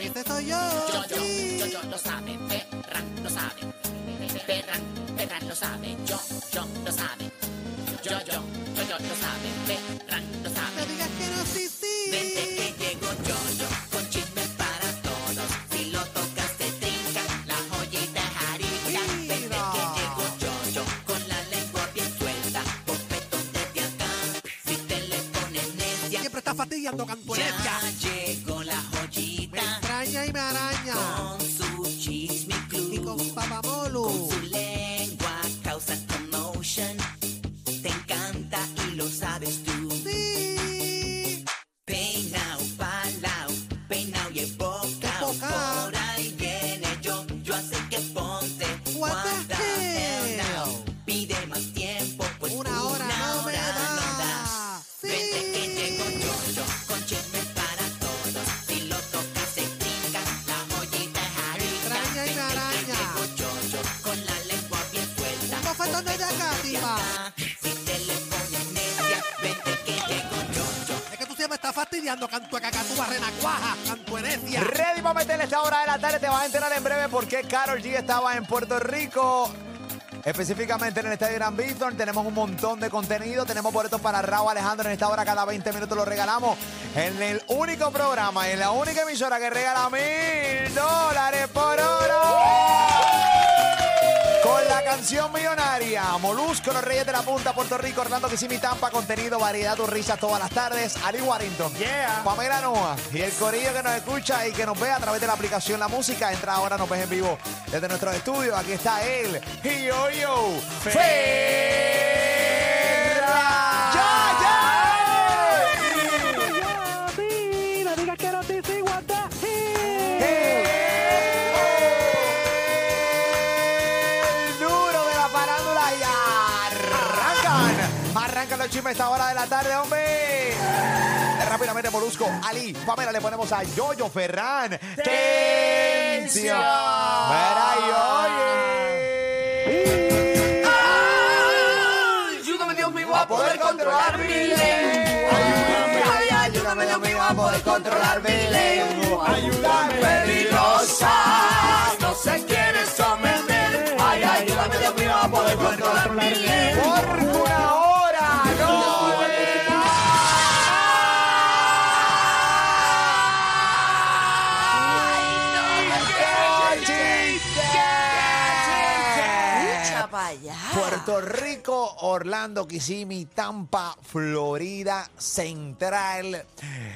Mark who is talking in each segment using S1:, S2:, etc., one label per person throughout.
S1: Ese soy yo.
S2: Yo, yo, yo, yo, lo sabe, Ferran, lo sabe. Ferran, Ferran lo sabe, yo, yo, lo sabe. Yo, yo, yo, yo, lo sabe, Ferran lo sabe.
S1: Fastidiando cantueca, cantúa, renacuaja, cantuenecia.
S3: Ready para meterle esta hora de la tarde. Te vas a enterar en breve por qué Carol G estaba en Puerto Rico. Específicamente en el Estadio Gran Bithorn tenemos un montón de contenido. Tenemos boletos para Raúl Alejandro en esta hora. Cada 20 minutos lo regalamos en el único programa, en la única emisora que regala mil dólares por canción millonaria, Molusco, los Reyes de la Punta, Puerto Rico, Orlando, Kissimmee, Tampa, contenido, variedad, tus risas todas las tardes. Ali Warrington,
S4: Yeah.
S3: Pamela Noa y el corillo que nos escucha y que nos ve a través de la aplicación La Música. Entra ahora, nos ves en vivo desde nuestro estudio. Aquí está él, Yo Yo Ferra. A esta hora de la tarde, hombre. Rápidamente, Molusco, Ali, Pamela, le ponemos a Yoyo Ferran. ¡Tensión! Verá y oye.
S2: Ayúdame Dios mío
S3: A poder controlar mi lengua. Ay, ayúdame, Dios mío, a poder controlar mi lengua.
S4: Ayúdame.
S3: peligrosa. No se quiere someter. Ay, ayúdame, Dios mío, a poder controlar mi lengua. Por una hora, Puerto Rico, Orlando, Kissimmee, Tampa, Florida Central.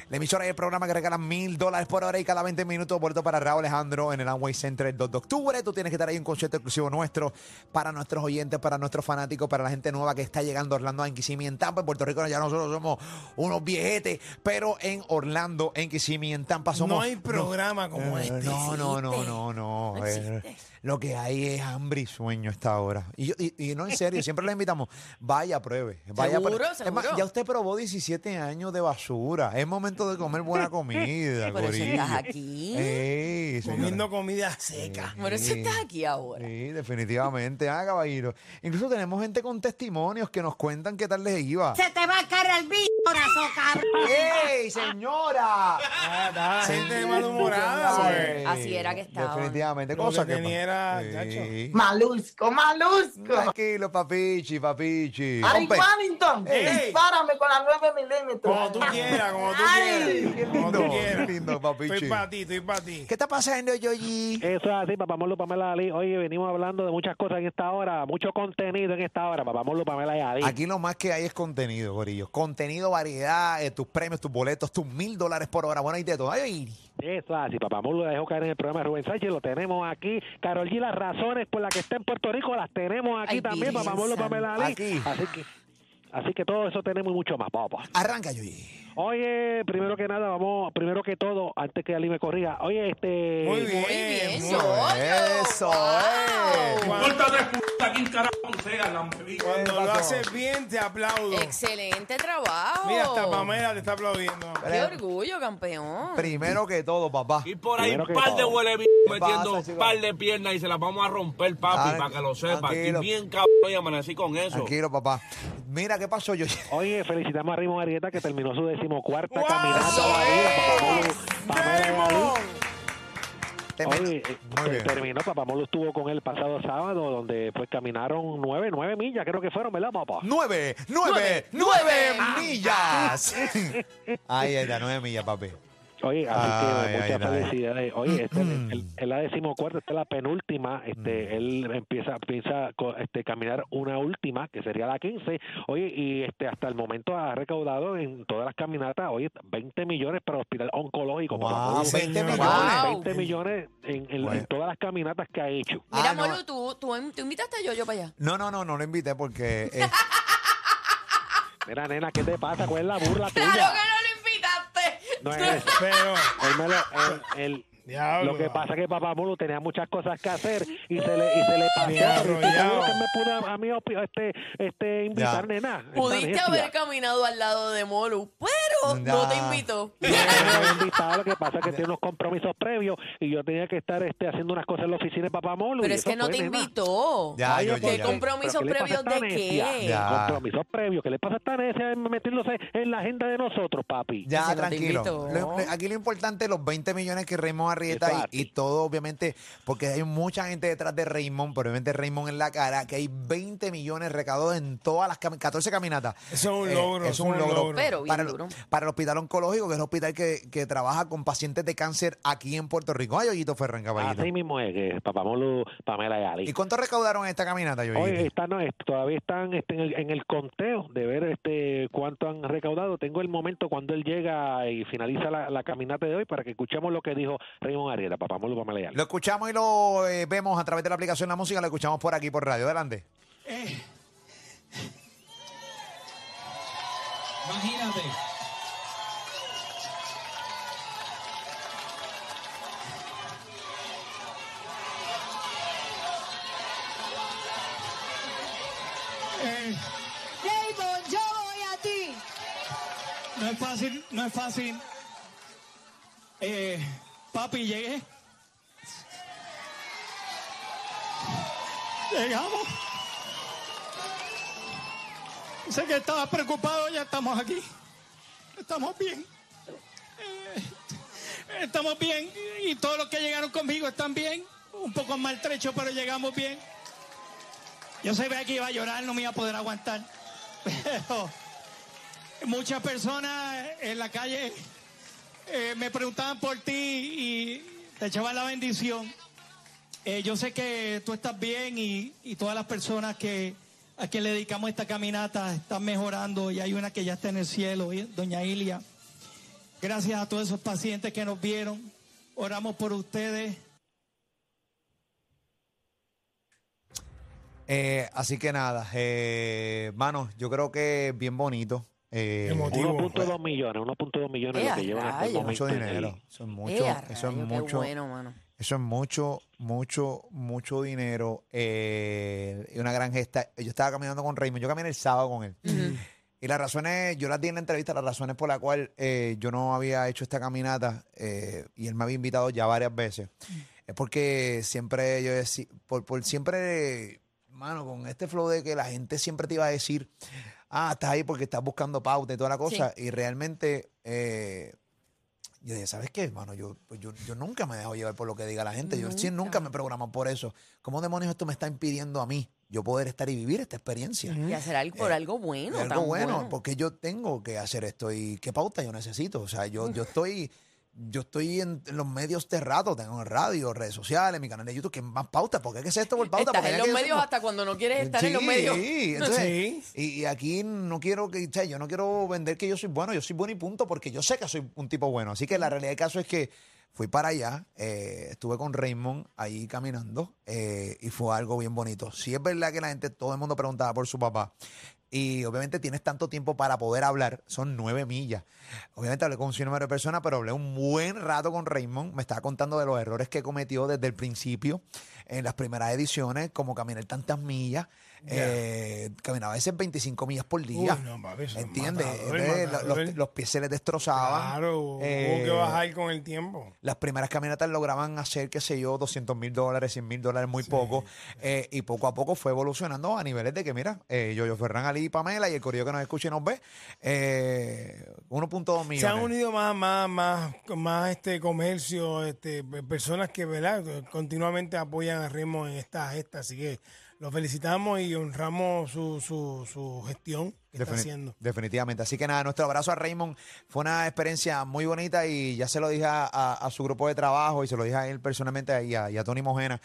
S3: La emisora y el programa que regalan mil dólares por hora y cada 20 minutos. Vuelto para Raúl Alejandro en el Amway Center el 2 de octubre. Tú tienes que estar ahí en un concierto exclusivo nuestro para nuestros oyentes, para nuestros fanáticos, para la gente nueva que está llegando a Orlando, en Kissimmee, en Tampa. En Puerto Rico ya nosotros somos unos viejetes, pero en Orlando, en Kissimmee, en Tampa somos...
S4: No hay programa como
S3: Eh,
S4: este.
S3: No, no, no, no, no.
S5: No
S3: eh, lo que hay es hambre y sueño a esta hora. Y, yo- y, y no, en serio, siempre le invitamos, vaya, pruebe. Vaya,
S5: Seguro,
S3: pruebe. Es más,
S5: seguro.
S3: ya usted probó 17 años de basura. Es momento de comer buena comida,
S5: Por eso estás aquí.
S3: Ey.
S4: Comiendo comida seca.
S5: Por eso estás aquí ahora.
S3: Sí, definitivamente. Ah, caballero. Incluso tenemos gente con testimonios que nos cuentan qué tal les iba.
S6: Se te va a caer el bicho, corazón, cabrón.
S3: ¡Ey, señora!
S4: Ah, gente malhumorada,
S5: Sí.
S4: güey.
S5: así era que estaba.
S3: Definitivamente.
S4: Lo
S3: Cosa
S4: que era,
S3: Sí.
S6: Malusco, malusco.
S3: Tranquilo, papichi, papichi.
S6: Ari
S4: Ey.
S6: dispárame con la 9 milímetros.
S4: Como tú quieras, como tú
S6: Ay.
S4: quieras. Como tú
S3: lindo,
S4: quieras.
S3: qué lindo, papichi.
S4: Estoy para ti, estoy para ti.
S3: ¿Qué está pasando, Yoyi?
S7: Eso es así, Papá Molo, Pamela Ali. Oye, venimos hablando de muchas cosas en esta hora, mucho contenido en esta hora, Papá Molo, Pamela y Ali.
S3: Aquí lo más que hay es contenido, Gorillo. Contenido, variedad, eh, tus premios, tus boletos, tus mil dólares por hora. Bueno, y de todo. Ay,
S7: Eso es así, Papá Molo la dejó caer en el programa de Rubén Sánchez, lo tenemos aquí. Carol G, las razones por las que está en Puerto Rico las tenemos aquí
S5: Ay,
S7: también, Papá
S5: Santa.
S7: Pamela Ali.
S3: Aquí.
S7: Así que, así que todo eso tenemos y mucho más, papá.
S3: arranca, Yoyi.
S7: Oye, primero que nada, vamos, primero que todo, antes que Ali me corrija, oye, este...
S4: Muy bien.
S5: Muy bien,
S4: muy
S5: Yoyo.
S3: Eso,
S5: Wow.
S3: eh.
S8: Puta, ¿quién carajo sea, lampico?
S4: Cuando
S3: ¿Qué
S4: lo haces bien, te aplaudo.
S5: Excelente trabajo.
S4: Mira, hasta Pamela te está aplaudiendo.
S5: Qué orgullo, campeón.
S3: Primero que todo, papá.
S8: Y por ahí
S7: Primero
S8: un par de huele
S3: ¿Qué
S8: metiendo un par de piernas y se las vamos a romper, papi,
S3: Ay,
S8: para que lo sepa. Aquí bien cabrón y amanecí con eso.
S3: Tranquilo, papá. Mira, ¿qué pasó, Yoyi?
S7: Oye, felicitamos a Raymond Arieta que terminó su decimocuarta
S4: ¡Wow!
S7: caminata. Papá Molo.
S3: Termina-
S7: Oye, eh,
S3: Muy bien.
S7: terminó, Papamolo estuvo con él el pasado sábado, donde pues caminaron nueve, nueve millas, creo que fueron, ¿verdad, papá?
S3: Nueve, nueve, nueve millas. Ahí está, nueve millas, papi.
S7: Oye, así
S3: Ay,
S7: que muchas
S3: ay, ay.
S7: felicidades. Oye, este,
S3: Mm.
S7: el- el- la decimocuarta, esta es la penúltima. Este, Él empieza, empieza a co- este, caminar una última, que sería la 15. Oye, y este hasta el momento ha recaudado en todas las caminatas, oye, 20 millones para el hospital oncológico.
S3: Wow,
S7: papá.
S3: 20
S4: Wow.
S3: millones.
S7: 20 millones en, en- en
S3: Bueno.
S7: todas las caminatas que ha hecho.
S5: Mira,
S3: Ah, no.
S5: Molu, tú, tú, tú invitaste a Yoyo para allá.
S3: No, no, no, no lo invité porque eh,
S7: Mira, nena, ¿qué te pasa? ¿Cuál es la burla tuya?
S5: ¡Claro que no!
S7: No es.
S4: Pero,
S7: Él me lo- él- él-
S4: diablo.
S7: Lo que pasa es que Papá Molo tenía muchas cosas que hacer y se le, y se le pasó.
S4: Diablo,
S7: ¿Tú sabes
S4: diablo.
S7: que me pudo a mí este, este, invitar,
S3: Ya.
S7: nena?
S5: Pudiste haber caminado al lado de Molu, pero no te invitó.
S7: No invitado, lo que pasa es que tiene unos compromisos previos y yo tenía que estar este, haciendo unas cosas en la oficina de Papá Molo.
S5: Pero es que no
S7: fue,
S5: te
S7: nena.
S5: invitó.
S3: Ya,
S7: Ay,
S3: yo,
S7: ¿por
S3: yo,
S5: ¿Qué
S3: ya.
S5: compromisos
S7: ¿Pero qué le pasa
S5: previos de qué?
S3: Ya.
S7: Compromisos previos. ¿Qué le pasa a esta necia metiéndose en la agenda de nosotros, papi?
S3: Ya,
S5: no
S3: tranquilo. Lo- lo- aquí lo importante, los 20 millones que Raymond Arrieta
S7: Exacto.
S3: y, y todo, obviamente, porque hay mucha gente detrás de Raymond, pero obviamente Raymond en la cara, que hay 20 millones recaudados en todas las cami- 14 caminatas.
S4: Eso es un
S3: Eh,
S4: logro,
S3: es un logro.
S5: Pero bien
S3: para, el,
S5: duro.
S3: para el hospital oncológico, que es el hospital que, que trabaja con pacientes de cáncer aquí en Puerto Rico. Ay, Ollito Ferran, caballito.
S7: Así mismo es que Papá Molo, Pamela y Ali.
S3: ¿Y cuánto recaudaron en esta caminata, Yoyito?
S7: Oye, están, no, est- todavía están este, en, el, en el conteo de ver este cuánto han recaudado. Tengo el momento cuando él llega y finaliza la, la caminata de hoy para que escuchemos lo que dijo Raymond Arieta, papá Molo Pamela.
S3: Lo escuchamos y lo eh, vemos a través de la aplicación La Música, lo escuchamos por aquí, por radio. Adelante.
S9: Imagínate. Eh,
S6: Raymond, yo voy a ti.
S9: no es fácil, no es fácil. Eh, papi, llegué. Llegamos. Sé que estabas preocupado, ya estamos aquí. Estamos bien. Eh, estamos bien. Y todos los que llegaron conmigo están bien. Un poco maltrechos, pero llegamos bien. Yo sabía que iba a llorar, no me iba a poder aguantar. Muchas personas en la calle eh, me preguntaban por ti y te echaban la bendición. Eh, yo sé que tú estás bien y, y todas las personas que a quien le dedicamos esta caminata están mejorando y hay una que ya está en el cielo, doña Ilia. Gracias a todos esos pacientes que nos vieron. Oramos por ustedes.
S3: Eh, así que nada, eh, yo creo que bien bonito. Eh,
S4: Emotivo.
S7: 1.2 millones, 1.2 millones
S5: ¡Eh,
S7: lo
S5: a
S7: que llevan hasta el momento.
S3: mucho dinero. Eso es mucho,
S5: Eh,
S3: eso es
S5: qué
S3: mucho,
S5: bueno, mano.
S3: eso es mucho, mucho, mucho dinero. eh, y una gran gesta. Yo estaba caminando con Raymond, yo caminé el sábado con él. Y las razones, yo las di en la entrevista, las razones por las cuales eh, yo no había hecho esta caminata eh, y él me había invitado ya varias veces, es porque siempre yo decía, por, por siempre, mano, con este flow de que la gente siempre te iba a decir, ah, estás ahí porque estás buscando pauta y toda la cosa, y realmente... eh, yo dije, ¿sabes qué, hermano? Yo, pues yo, yo nunca me dejo llevar por lo que diga la gente. Yo sí, nunca me programo por eso. ¿Cómo demonios esto me está impidiendo a mí yo poder estar y vivir esta experiencia?
S5: Y hacer algo por
S3: Eh,
S5: algo bueno.
S3: algo
S5: tan
S3: bueno, porque yo tengo que hacer esto y qué pauta yo necesito. O sea, yo, yo estoy, yo estoy en, en los medios de rato, tengo en radio, redes sociales, mi canal de YouTube, que más pauta, porque qué es esto por pauta?
S5: Estás
S3: Porque
S5: en
S3: hay
S5: los medios hasta cuando no quieres estar en los
S3: Sí,
S5: medios.
S3: entonces,
S4: Sí.
S3: Y, y aquí no quiero que, o sea, yo no quiero vender que yo soy bueno, yo soy bueno y punto, porque yo sé que soy un tipo bueno. Así que la realidad del caso es que fui para allá, eh, estuve con Raymond ahí caminando eh, y fue algo bien bonito. Sí es verdad que la gente, todo el mundo preguntaba por su papá. Y obviamente tienes tanto tiempo para poder hablar, son nueve millas. Obviamente hablé con un número de personas, pero hablé un buen rato con Raymond. Me estaba contando de los errores que cometió desde el principio en las primeras ediciones, como caminar tantas millas. Eh, caminaba a veces 25 millas por día.
S4: Uy, no, papi, eso es
S3: ¿Entiendes?
S4: matador,
S3: Entonces,
S4: matador.
S3: los, los pies se les destrozaban.
S4: Claro,
S3: Eh,
S4: hubo que bajar con el tiempo.
S3: las primeras caminatas lograban hacer, qué sé yo, 200 mil dólares, 100 mil dólares, muy poco. Eh, y poco a poco fue evolucionando a niveles de que, mira, eh, Yoyo Ferran Ali y Pamela y el corillo que nos escucha y nos ve. Eh, 1.2 millones.
S4: Se han unido más, más, más, más este comercio, este, personas que ¿verdad? continuamente apoyan a Raymond en esta gesta. Así que los felicitamos y honramos su, su, su gestión que está haciendo.
S3: Definitivamente. Así que nada, nuestro abrazo a Raymond. Fue una experiencia muy bonita y ya se lo dije a, a- a su grupo de trabajo y se lo dije a él personalmente y a, y a Tony Mojena,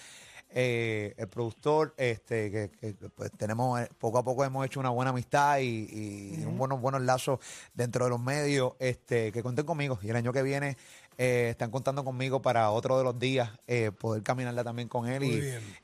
S3: eh, el productor, este, que, que, pues, tenemos, eh, poco a poco hemos hecho una buena amistad y, y un buenos, buenos lazos dentro de los medios, este, que cuenten conmigo. Y el año que viene eh, están contando conmigo para otro de los días eh, poder caminarla también con él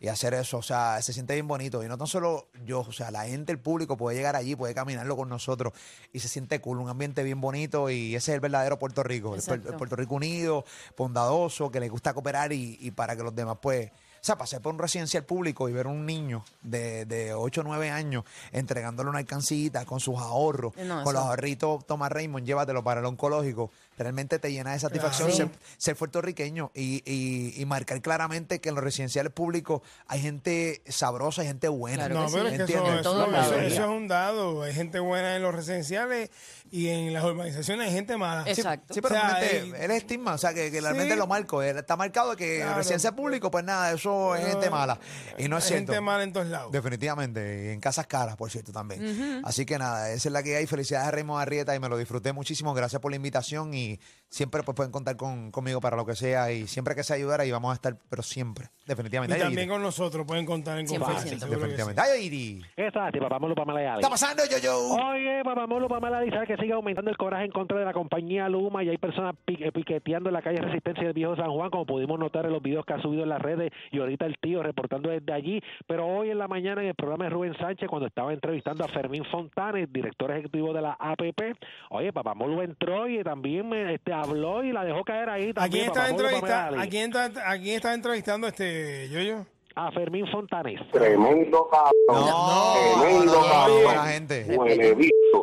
S3: y, hacer eso. O sea, se siente bien bonito. Y no tan solo yo, o sea, la gente, el público puede llegar allí, puede caminarlo con nosotros y se siente cool, un ambiente bien bonito y ese es el verdadero Puerto Rico. El, el Puerto Rico unido, bondadoso, que le gusta cooperar y, y para que los demás, pues. O sea, pasar por un residencial público y ver un niño de, de 8 o 9 años entregándole una alcancita con sus ahorros,
S5: No,
S3: con los ahorritos, toma Raymond, llévatelo para el oncológico. Realmente te llena de satisfacción
S4: Claro.
S3: ser, ser puertorriqueño y, y- y marcar claramente que en los residenciales públicos hay gente sabrosa, hay gente buena.
S5: Claro
S4: No,
S5: que
S4: pero
S5: sí.
S4: es que eso, eso-
S5: lados.
S4: eso- eso es un dado. Hay gente buena en los residenciales y en las urbanizaciones hay gente mala.
S5: Exacto.
S3: Sí, pero
S4: O sea,
S3: realmente
S4: hay-
S3: es estigma, o sea, que, que realmente
S4: Sí.
S3: lo marco. Él está marcado de que
S4: Claro.
S3: residencia público, pues nada, eso es gente mala. Y no es
S4: Hay
S3: cierto.
S4: gente mala en todos lados.
S3: Definitivamente, y en casas caras, por cierto, también. Así que nada, esa es la que hay. Felicidades a Raymond Arrieta y me lo disfruté muchísimo. Gracias por la invitación y siempre pues pueden contar con, conmigo para lo que sea y siempre que se ayudara y vamos a estar, pero siempre, definitivamente.
S4: Y también con nosotros pueden contar en
S5: 100%.
S4: confianza. sí.
S3: Definitivamente. Ay, Iri.
S7: ¿Qué está? Papá Molo, Pamela y
S3: ¿Qué
S7: Ali.
S3: está pasando, yo, yo?
S7: Oye, papá Molo, Pamela y sabe que sigue aumentando el coraje en contra de la compañía Luma y hay personas eh, piqueteando en la calle Resistencia del Viejo San Juan, como pudimos notar en los videos que ha subido en las redes y ahorita el tío reportando desde allí. Pero hoy en la mañana en el programa de Rubén Sánchez, cuando estaba entrevistando a Fermín Fontanes, director ejecutivo de la APP, oye, papá Molo entró y también me, este, habló y la dejó caer ahí.
S4: ¿A
S7: También,
S4: quién está,
S7: Papá Molo,
S4: entrevista-
S7: Pamela
S4: ¿A quién está, a quién está entrevistando este yo
S7: A Fermín Fontanes.
S10: Tremendo cabrón.
S3: No,
S10: Tremendo
S3: no,
S10: cabrón.
S3: buena gente.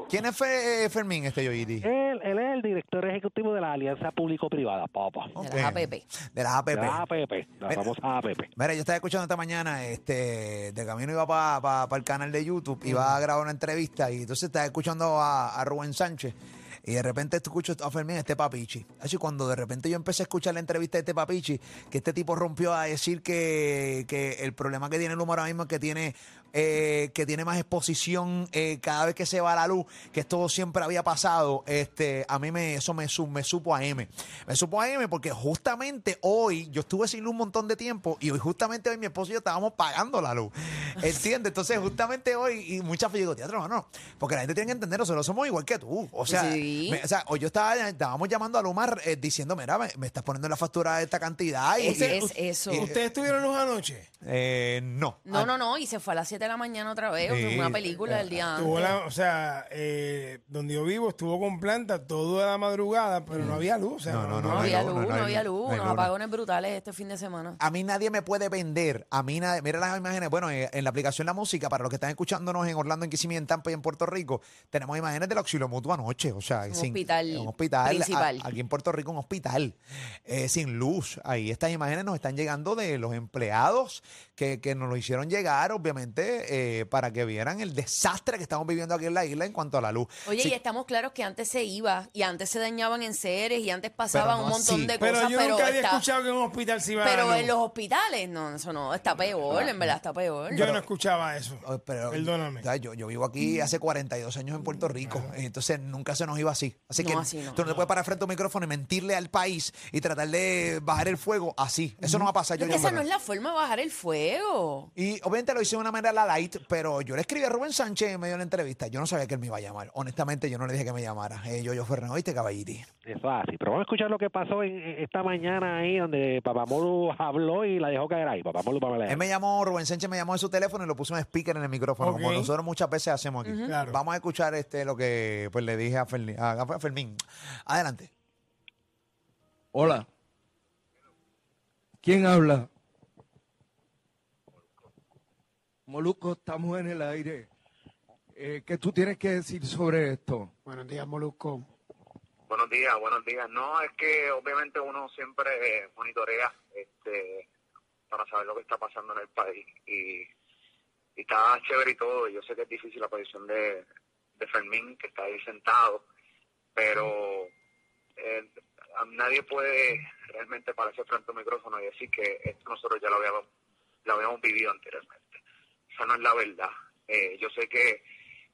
S3: ¿Quién es Fe- eh, Fermín, este yo, Iri?
S7: Él, él es el director ejecutivo de la Alianza Público-Privada, papá.
S5: De
S3: Ok.
S5: las APP.
S3: De las APP.
S7: De la APP, la
S3: Mira.
S7: famosa APP.
S3: Mira, yo estaba escuchando esta mañana, este, de camino iba para el canal de YouTube, iba a grabar una entrevista y entonces estaba escuchando a, a Rubén Sánchez y de repente escucho a Fermín, este papichi. Así cuando de repente yo empecé a escuchar la entrevista de este papichi, que este tipo rompió a decir que, que el problema que tiene el humor ahora mismo es que tiene eh, que tiene más exposición eh, cada vez que se va la luz, que esto siempre había pasado, este, a mí me, eso me, su- me supo a M. Me supo a M porque justamente hoy yo estuve sin luz un montón de tiempo y hoy justamente hoy mi esposo y yo estábamos pagando la luz. ¿Entiendes? Entonces justamente hoy, y muchas veces digo, teatro, no, no, porque la gente tiene que entender, nosotros somos igual que tú. O sea,
S5: Sí.
S3: me- o sea hoy yo estaba, estábamos llamando a Lumar eh, diciendo, mira, me, me estás poniendo la factura de esta cantidad. Y,
S5: Ese
S3: y-
S5: es eso.
S3: y-
S4: ¿Ustedes tuvieron luz anoche?
S3: eh, no.
S5: No, no, no. Y se fue a las 7 de la mañana otra vez.
S3: Sí.
S5: Una película el día antes.
S4: la- o sea, eh, donde yo vivo estuvo con planta toda la madrugada, pero no había luz. O sea,
S3: No, no,
S5: No,
S3: no,
S5: había
S3: hay luz,
S5: luz,
S3: no
S5: no,
S3: hay
S5: había
S3: luz,
S5: luz.
S3: no hay
S5: Unos apagones brutales este fin de semana.
S3: A mí nadie me puede vender. A mí nadie. Mira las imágenes. Bueno, eh, en la aplicación La Música, para los que están escuchándonos en Orlando, en Kissimmee, en Tampa y en Puerto Rico, tenemos imágenes del auxilio mutuo anoche. O sea,
S5: Un
S3: sin-
S5: hospital
S3: Un hospital.
S5: principal.
S3: a- aquí en Puerto Rico, un hospital. eh, sin luz. Ahí estas imágenes nos están llegando de los empleados que, que nos lo hicieron llegar, obviamente, eh, para que vieran el desastre que estamos viviendo aquí en la isla en cuanto a la luz.
S5: Oye,
S3: Sí,
S5: y estamos claros que antes se iba y antes se dañaban en seres y antes pasaban
S3: no
S5: un montón
S3: así.
S5: de
S4: pero
S5: cosas,
S4: yo
S5: pero,
S4: nunca había
S5: está-
S4: escuchado que en un hospital se iba a
S5: pero
S4: la
S5: en los hospitales, no, eso no, está peor, en verdad está peor.
S4: Yo no escuchaba eso.
S3: Oh, pero,
S4: Perdóname.
S3: o sea, Yo, yo vivo aquí hace 42 años en Puerto Rico, entonces nunca se nos iba así. Así
S5: No,
S3: que
S5: así no.
S3: tú no te puedes parar frente a un micrófono y mentirle al país y tratar de bajar el fuego así. Eso no va a pasar. Yo,
S5: Es que esa no es la forma de bajar el fuego.
S3: Y obviamente lo hice de una manera light, pero yo le escribí a Rubén Sánchez en medio de la entrevista. Yo no sabía que él me iba a llamar. Honestamente, yo no le dije que me llamara. Eh, yo, yo, Fernando, ¿oíste, caballiti?
S7: Eso es así. Pero vamos a escuchar lo que pasó en, en esta mañana ahí, donde Papamolu habló y la dejó caer ahí. Papamolu, Pamela.
S3: Él me llamó, Rubén Sánchez me llamó de su teléfono y lo puso en speaker en el micrófono, como nosotros muchas veces hacemos aquí.
S4: Claro.
S3: Vamos a escuchar este lo que pues le dije a Fermín. Adelante.
S8: Hola. ¿Quién habla? Moluco, estamos en el aire. Eh, ¿Qué tú tienes que decir sobre esto?
S9: Buenos días, Molusco.
S10: Buenos días, buenos días. No, es que obviamente uno siempre eh, monitorea este, para saber lo que está pasando en el país. Y y está chévere y todo. y Yo sé que es difícil la posición de, de Fermín, que está ahí sentado, pero eh, nadie puede realmente pararse frente a un micrófono y decir que esto nosotros ya lo habíamos, lo habíamos vivido anteriormente. Esa no es la verdad. Eh, yo sé que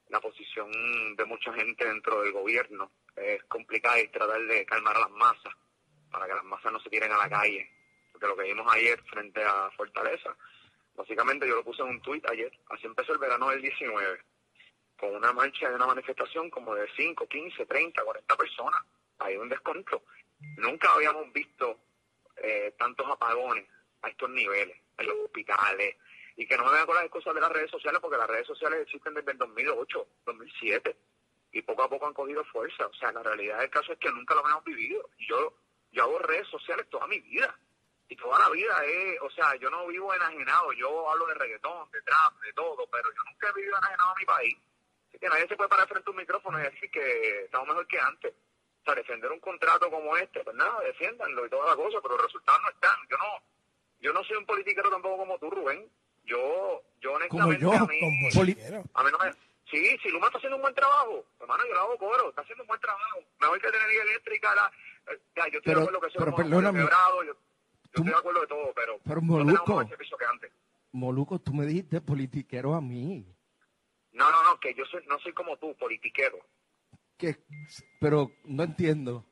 S10: la posición de mucha gente dentro del gobierno es complicada y tratar de calmar a las masas para que las masas no se tiren a la calle. Porque lo que vimos ayer frente a Fortaleza, básicamente yo lo puse en un tuit ayer, así empezó el verano del 19, con una marcha de una manifestación como de 5, 15, 30, 40 personas. Hay un descontrol. Nunca habíamos visto eh, tantos apagones a estos niveles, en los hospitales, y que no me vean con las excusas de las redes sociales, porque las redes sociales existen desde el 2008, 2007, y poco a poco han cogido fuerza. O sea, la realidad del caso es que nunca lo habíamos vivido. Yo, yo hago redes sociales toda mi vida, y toda la vida es, o sea, yo no vivo enajenado, yo hablo de reggaetón, de trap, de todo, pero yo nunca he vivido enajenado a mi país. Así que nadie se puede parar frente a un micrófono y decir que estamos mejor que antes. O sea, defender un contrato como este, pues nada, defiéndanlo y toda la cosa, pero los resultados no están. Yo no, yo no soy un politiquero tampoco como tú, Rubén. Yo, yo
S8: Como
S10: honestamente
S8: yo,
S10: a mí,
S8: como poli-
S10: a mí no me... Sí, si Luma está haciendo un buen trabajo, hermano, yo le hago coro, está haciendo un buen trabajo. Mejor que tener eléctrica, la, eh, ya, yo estoy
S8: Pero-
S10: de acuerdo que eso
S8: pero perdóname.
S10: quebrado, yo, yo
S8: Tú-
S10: estoy de acuerdo de todo, pero,
S8: Pero,
S10: no
S8: Moluco.
S10: más servicio que antes.
S8: Moluco, tú me dijiste politiquero a mí.
S10: No, no, no, que yo soy, no soy como tú, politiquero.
S8: Que, pero no entiendo.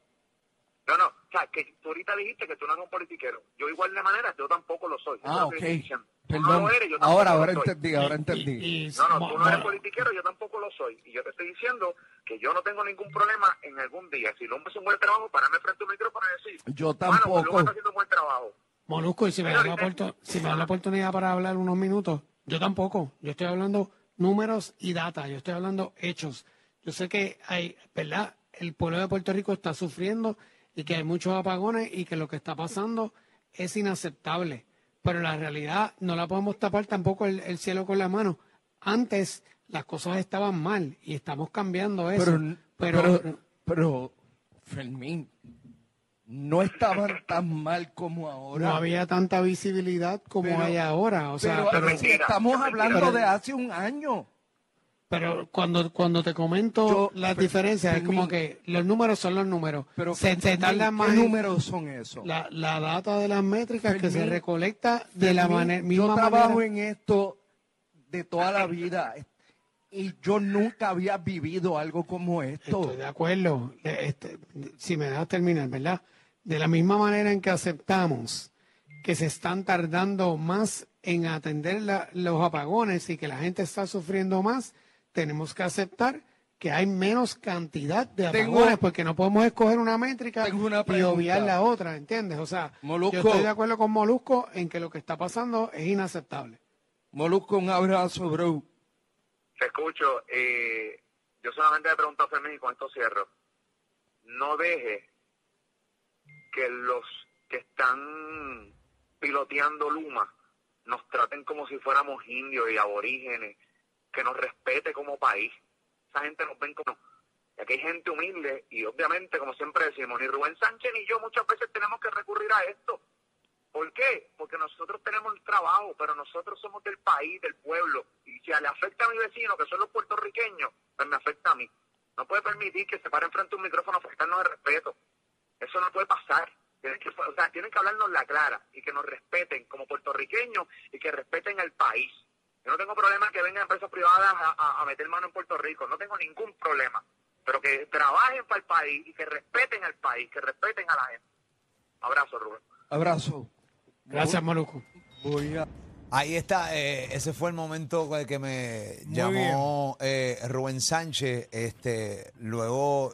S10: No, no, o sea, que tú ahorita dijiste que tú no eres un politiquero. Yo igual de manera, yo tampoco lo soy.
S8: Ah, ok.
S10: no
S8: Perdón.
S10: lo eres, yo tampoco
S8: Ahora, ahora entendí, ahora entendí.
S10: No, no, tú no eres politiquero, yo tampoco lo soy. Y yo te estoy diciendo que yo no tengo ningún problema en algún día. Si Luma hace un buen trabajo, pararme frente a un micrófono y decir,
S8: Yo
S10: "Mano, pues
S8: tampoco.
S10: Está haciendo un buen trabajo.
S11: Molusco, y si me, da la oportu- si me da la oportunidad para hablar unos minutos, yo tampoco. Yo estoy hablando números y data, yo estoy hablando hechos. Yo sé que hay, ¿verdad? El pueblo de Puerto Rico está sufriendo y que hay muchos apagones y que lo que está pasando es inaceptable. Pero la realidad no la podemos tapar tampoco el, el cielo con la mano. Antes las cosas estaban mal y estamos cambiando eso.
S8: Pero,
S11: Pero,
S8: pero, pero, Fermín, no estaban tan mal como ahora.
S11: no había tanta visibilidad como
S8: Pero-
S11: hay ahora. O sea,
S8: pero,
S11: pero-
S8: si estamos hablando
S11: Pero-
S8: de hace un año.
S11: Pero cuando, cuando te comento
S8: Yo-
S11: las
S8: Fer-
S11: diferencias, es como que los números son los números.
S8: Pero
S11: se,
S8: ¿qué
S11: más en-
S8: números son esos?
S11: La, la data de las métricas que se recolecta de la manera
S8: yo trabajo
S11: manera.
S8: en esto de toda la vida y yo nunca había vivido algo como esto.
S11: Estoy de acuerdo. Este, si me dejas terminar, ¿verdad? De la misma manera en que aceptamos que se están tardando más en atender la- los apagones y que la gente está sufriendo más, tenemos que aceptar que hay menos cantidad de
S8: Tengo-
S11: apagones porque no podemos escoger una métrica
S8: una
S11: y obviar la otra, ¿entiendes? O sea,
S8: Molusco.
S11: yo estoy de acuerdo con Molusco en que lo que está pasando es inaceptable.
S8: Molusco, un abrazo, bro.
S10: Te escucho. Eh, yo solamente le pregunto a Fermín y con esto cierro. No deje que los que están piloteando Luma nos traten como si fuéramos indios y aborígenes, que nos respete como país. Esa gente nos ven como... Y aquí hay gente humilde y obviamente, como siempre decimos, ni Rubén Sánchez ni yo muchas veces tenemos que recurrir a esto. ¿Por qué? Porque nosotros tenemos el trabajo, pero nosotros somos del país, del pueblo. Y si le afecta a mi vecino, que son los puertorriqueños, pues me afecta a mí. No puede permitir que se paren frente a un micrófono a faltarnos de respeto. Eso no puede pasar. Tienen que, o sea, tienen que hablarnos la clara y que nos respeten como puertorriqueños y que respeten al país. Yo no tengo problema que vengan empresas privadas a, a- a meter mano en Puerto Rico, no tengo ningún problema. Pero que trabajen para el país y que respeten al país, que respeten a la gente. Abrazo, Rubén.
S8: Abrazo.
S11: Gracias.
S8: Voy a...
S3: Ahí está, eh, ese fue el momento con el que me llamó eh, Rubén Sánchez. Este, luego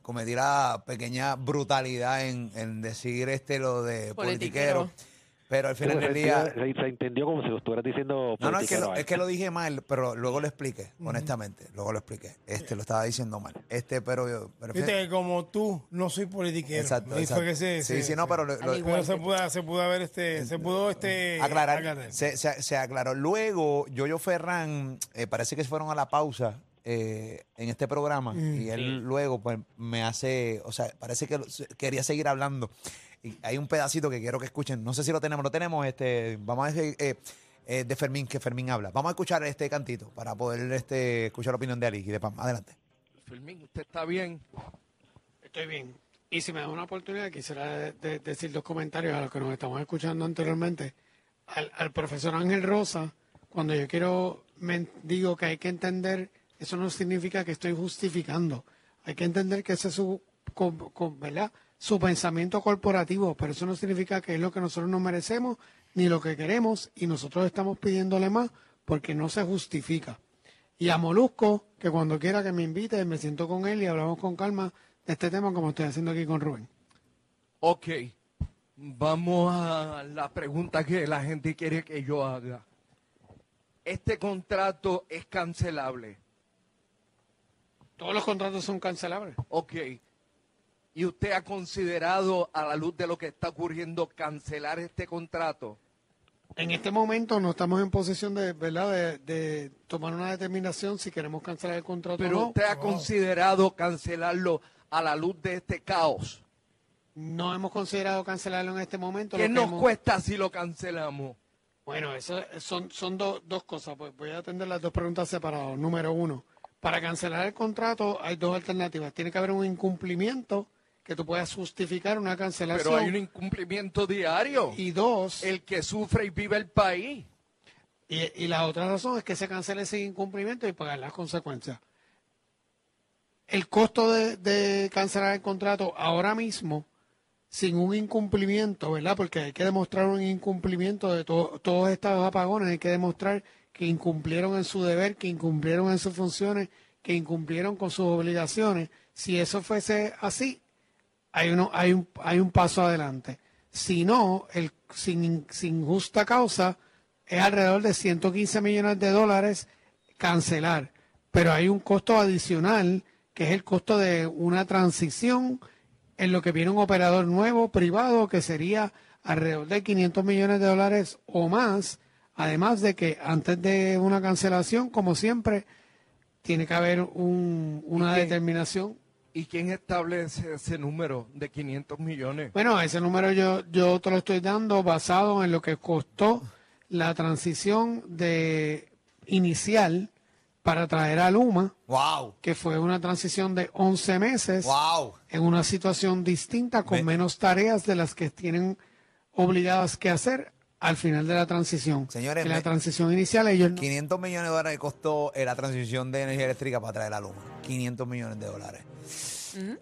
S3: cometí la pequeña brutalidad en, en decir este lo de politiquero.
S5: Politiquero.
S3: Pero al final del
S7: Se,
S3: día.
S7: se- se entendió como si lo estuvieras diciendo
S3: No, no, es que, lo, es que lo dije mal, pero luego lo expliqué, honestamente. Luego lo expliqué. Este lo estaba diciendo mal. Este, pero yo. pero-
S4: Viste que como tú, no soy politiquero.
S3: Exacto,
S4: que se,
S3: Sí,
S4: se-
S3: sí, no, pero lo- lo-
S5: Al igual
S4: pero se pudo, se pudo haber este, se pudo este
S3: aclarar. Se, se- se aclaró. Luego, Yoyo Ferran, eh, parece que se fueron a la pausa eh, en este programa y él luego pues me hace, o sea, parece que quería seguir hablando. Y hay un pedacito que quiero que escuchen. No sé si lo tenemos, lo tenemos. Este, vamos a decir, eh, eh, de Fermín, que Fermín habla. Vamos a escuchar este cantito para poder este, escuchar la opinión de Ali y de Pam. Adelante.
S8: Fermín, ¿usted está bien?
S11: Estoy bien. Y si me da una oportunidad, quisiera de- de- decir dos comentarios a los que nos estamos escuchando anteriormente. Al, al profesor Ángel Rosa, cuando yo quiero, men- digo que hay que entender, eso no significa que estoy justificando. Hay que entender que ese es su, co- co- ¿verdad? su pensamiento corporativo, pero eso no significa que es lo que nosotros nos merecemos ni lo que queremos y nosotros estamos pidiéndole más porque no se justifica. Y a Molusco, que cuando quiera que me invite, me siento con él y hablamos con calma de este tema como estoy haciendo aquí con Rubén.
S8: Ok, vamos a la pregunta que la gente quiere que yo haga. Este contrato es cancelable.
S11: Todos los contratos son cancelables.
S8: Ok. ¿Y usted ha considerado, a la luz de lo que está ocurriendo, cancelar este contrato?
S11: En este momento no estamos en posición de, ¿verdad? De, de tomar una determinación si queremos cancelar el contrato
S8: Pero
S11: o no.
S8: usted ha considerado cancelarlo a la luz de este caos.
S11: No hemos considerado cancelarlo en este momento.
S8: ¿Qué nos
S11: hemos-
S8: cuesta si lo cancelamos?
S11: Bueno, eso son, son do- dos cosas. Pues voy a atender las dos preguntas separadas. Número uno, para cancelar el contrato hay dos alternativas. Tiene que haber un incumplimiento que tú puedas justificar una cancelación.
S8: Pero hay un incumplimiento diario.
S11: Y dos,
S8: El que sufre y vive el país.
S11: Y, y la otra razón es que se cancele ese incumplimiento y pagar las consecuencias. El costo de, de cancelar el contrato ahora mismo, sin un incumplimiento, ¿verdad? Porque hay que demostrar un incumplimiento de to- todos estos apagones, hay que demostrar que incumplieron en su deber, que incumplieron en sus funciones, que incumplieron con sus obligaciones. Si eso fuese así, hay, uno, hay, un, hay un paso adelante. Si no, el, sin, sin justa causa, es alrededor de 115 millones de dólares cancelar. Pero hay un costo adicional, que es el costo de una transición en lo que viene un operador nuevo, privado, que sería alrededor de 500 millones de dólares o más. Además de que antes de una cancelación, como siempre, tiene que haber un- una determinación
S8: ¿Y quién establece ese número de 500 millones?
S11: Bueno, ese número yo, yo te lo estoy dando basado en lo que costó la transición de inicial para traer a Luma,
S3: ¡Wow!
S11: que fue una transición de 11 meses
S3: ¡Wow!
S11: en una situación distinta con menos tareas de las que tienen obligadas que hacer al final de la transición.
S3: Señores,
S11: en la transición inicial ellos no-
S3: 500 millones de dólares costó eh, la transición de energía eléctrica para traer la luma. 500 millones de dólares.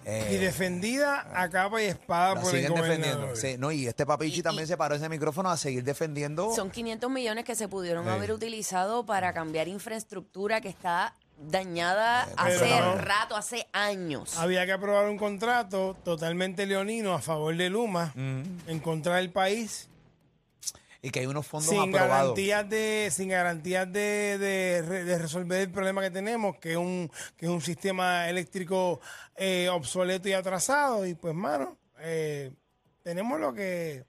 S3: Eh,
S4: Y defendida a capa y espada
S3: la
S4: por el
S3: siguen defendiendo.
S4: gobernador.
S3: Sí, no, y este papichi también se paró ese micrófono a seguir defendiendo.
S5: Son 500 millones que se pudieron
S3: Sí.
S5: haber utilizado para cambiar infraestructura que está dañada
S3: Eh,
S5: hace rato, hace años.
S4: Había que aprobar un contrato totalmente leonino a favor de Luma en contra del país
S3: y que hay unos fondos
S4: sin
S3: aprobados.
S4: garantías de sin garantías de, de re- de resolver el problema que tenemos que es un que es un sistema eléctrico eh, obsoleto y atrasado y pues mano eh, tenemos lo que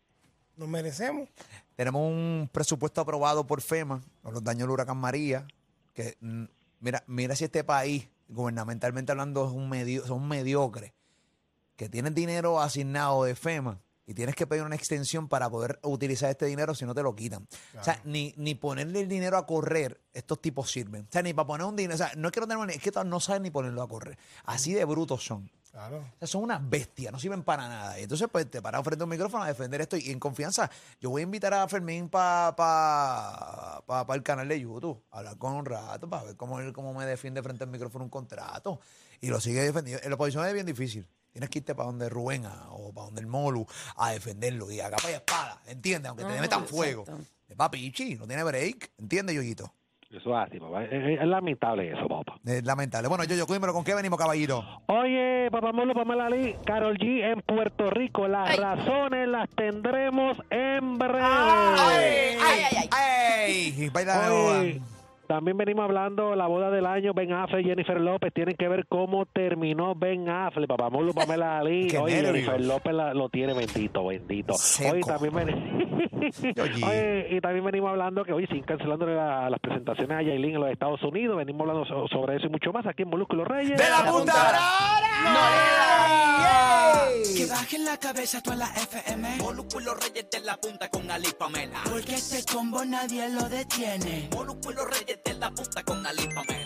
S4: nos merecemos
S3: Tenemos un presupuesto aprobado por FEMA con los daños del huracán María. Que mm, mira, mira si este país, gubernamentalmente hablando, es un medio, son mediocres. Que tienen dinero asignado de FEMA y tienes que pedir una extensión para poder utilizar este dinero si no te lo quitan. O sea, ni, ni ponerle el dinero a correr, estos tipos sirven. O sea, ni para poner un dinero. O sea, no es que no ni, es que no saben ni ponerlo a correr. Así de brutos son.
S4: claro
S3: O sea, son unas bestias, no sirven para nada. Y entonces, pues, te paras frente a un micrófono a defender esto y en confianza. Yo voy a invitar a Fermín para pa, pa, pa el canal de YouTube, a hablar con un rato, para ver cómo, él- cómo me defiende frente al micrófono un contrato. Y lo sigue defendiendo. En la oposición es bien difícil. Tienes que irte para donde Rubén a- o para donde el Molu a defenderlo y a capa y espada, ¿entiendes? Aunque te metan fuego.
S5: exacto.
S3: Es papichi, no tiene break, ¿entiendes, Yoyito?
S7: Eso es así, papá. Es, es- es lamentable eso, papá.
S3: Es lamentable. Bueno, yo, yo, cuídamelo, ¿con qué venimos, caballito?
S7: Oye, papá Molo, Pamela Ali, Carol G en Puerto Rico. Las
S5: Ay.
S7: razones las tendremos en breve.
S5: Ay, ay, ay.
S3: ¡Ey! Baila de
S7: Oye,
S3: boda.
S7: También venimos hablando la boda del año, Ben Affleck y Jennifer López. Tienen que ver cómo terminó Ben Affleck, papá Molo, Pamela Ali. Oye,
S3: nervios.
S7: Jennifer López la- lo tiene bendito, bendito.
S3: Seco.
S7: Oye, también ven-
S3: Oye.
S7: Y también venimos hablando que hoy siguen cancelando la- las presentaciones a Yailin en los Estados Unidos. Venimos hablando so- sobre eso y mucho más aquí en Molusco y los Reyes.
S3: ¡De la punta brava! Que bajen la cabeza toda la FM.
S2: Molusco y los reyes de la punta con Ali Pamela.
S3: Porque este combo nadie lo detiene.
S2: Molusco y los reyes de la punta con Ali Pamela.